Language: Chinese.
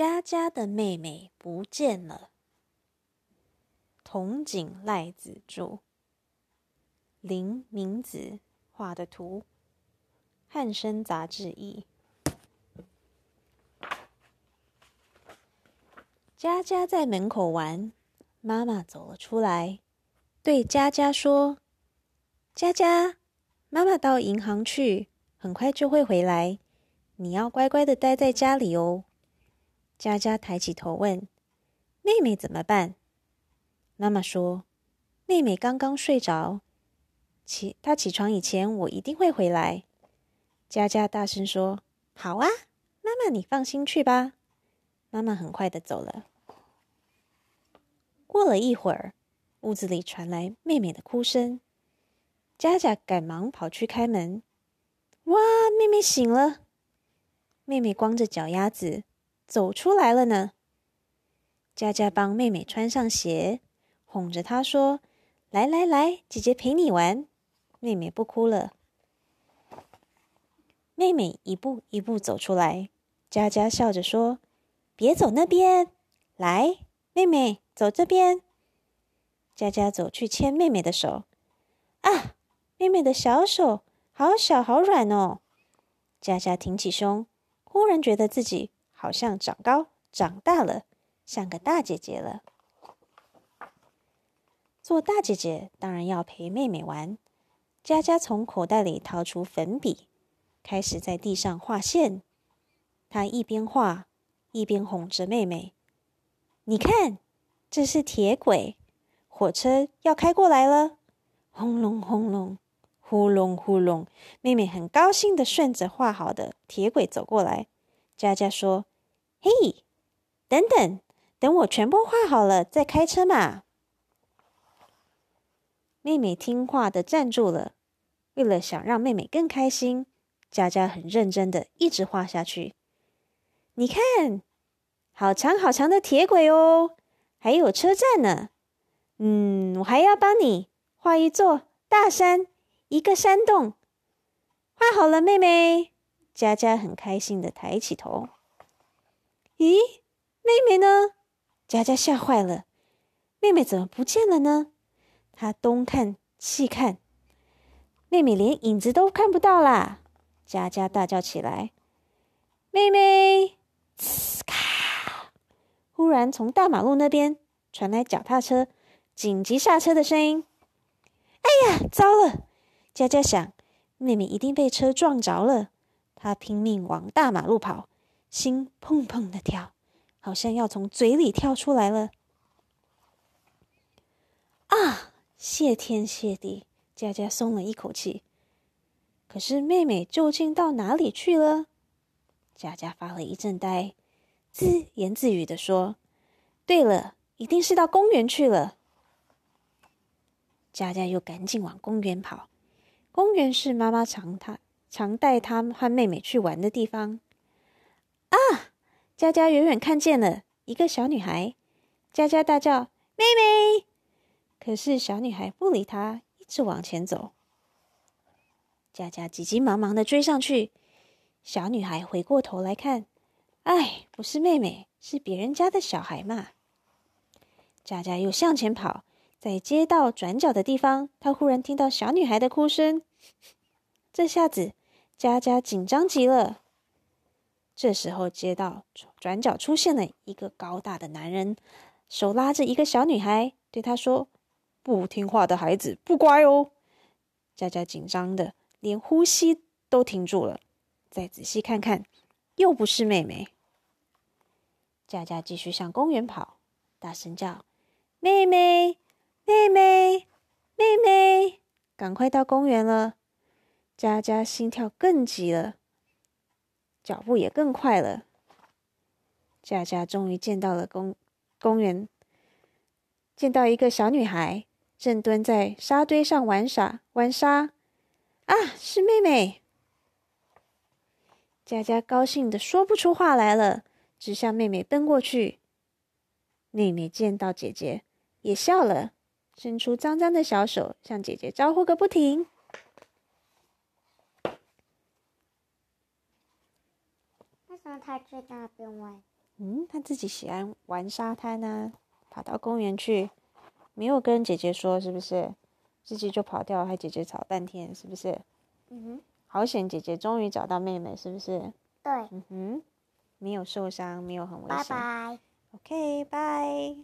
佳佳的妹妹不见了。筒井赖子著，林明子画的图，汉生杂志译。佳佳在门口玩，妈妈走了出来，对佳佳说：“佳佳，妈妈到银行去，很快就会回来，你要乖乖的待在家里哦。”佳佳抬起头问：“妹妹怎么办？”妈妈说：“妹妹刚刚睡着，起她起床以前，我一定会回来。”佳佳大声说：“好啊，妈妈你放心去吧。”妈妈很快的走了。过了一会儿，屋子里传来妹妹的哭声。佳佳赶忙跑去开门。哇，妹妹醒了！妹妹光着脚丫子走出来了呢。佳佳帮妹妹穿上鞋，哄着她说：“来来来，姐姐陪你玩。”妹妹不哭了。妹妹一步一步走出来，佳佳笑着说：“别走那边，来，妹妹。”走这边，佳佳走去牵妹妹的手。啊，妹妹的小手好小好软哦。佳佳挺起胸，忽然觉得自己好像长高长大了，像个大姐姐了。做大姐姐当然要陪妹妹玩。佳佳从口袋里掏出粉笔，开始在地上画线。她一边画，一边哄着妹妹：“你看。”这是铁轨，火车要开过来了。轰隆轰隆，呼隆呼隆。妹妹很高兴的顺着画好的铁轨走过来。佳佳说：“嘿，等等，等我全部画好了再开车嘛。”妹妹听话的站住了。为了想让妹妹更开心，佳佳很认真的一直画下去。你看，好长好长的铁轨哦。还有车站呢，嗯，我还要帮你画一座大山，一个山洞。画好了，妹妹。佳佳很开心的抬起头。咦，妹妹呢？佳佳吓坏了，妹妹怎么不见了呢？她东看西看，妹妹连影子都看不到啦！佳佳大叫起来：“妹妹！”嘶咔！忽然，从大马路那边传来脚踏车紧急刹车的声音。哎呀，糟了！佳佳想，妹妹一定被车撞着了。她拼命往大马路跑，心砰砰的跳，好像要从嘴里跳出来了。啊！谢天谢地，佳佳松了一口气。可是妹妹究竟到哪里去了？佳佳发了一阵呆。自言自语地说：“对了，一定是到公园去了。”佳佳又赶紧往公园跑。公园是妈妈常她常带她和妹妹去玩的地方。啊！佳佳远远看见了一个小女孩，佳佳大叫：“妹妹！”可是小女孩不理她，一直往前走。佳佳急急忙忙的追上去，小女孩回过头来看。哎，不是妹妹，是别人家的小孩嘛。佳佳又向前跑，在街道转角的地方，她忽然听到小女孩的哭声。这下子，佳佳紧张极了。这时候，街道转角出现了一个高大的男人，手拉着一个小女孩，对她说：“不听话的孩子不乖哦。”佳佳紧张的连呼吸都停住了。再仔细看看。又不是妹妹，佳佳继续向公园跑，大声叫：“妹妹，妹妹，妹妹！”赶快到公园了。佳佳心跳更急了，脚步也更快了。佳佳终于见到了公公园，见到一个小女孩正蹲在沙堆上玩耍玩沙。啊，是妹妹！佳佳高兴的说不出话来了，只向妹妹奔过去。妹妹见到姐姐，也笑了，伸出脏脏的小手，向姐姐招呼个不停。为什么他去那边玩？嗯，他自己喜欢玩沙滩啊，跑到公园去，没有跟姐姐说，是不是？自己就跑掉，还姐姐吵半天，是不是？嗯哼。好险，姐姐终于找到妹妹，是不是？对。嗯哼，没有受伤，没有很危险。拜拜。OK，拜。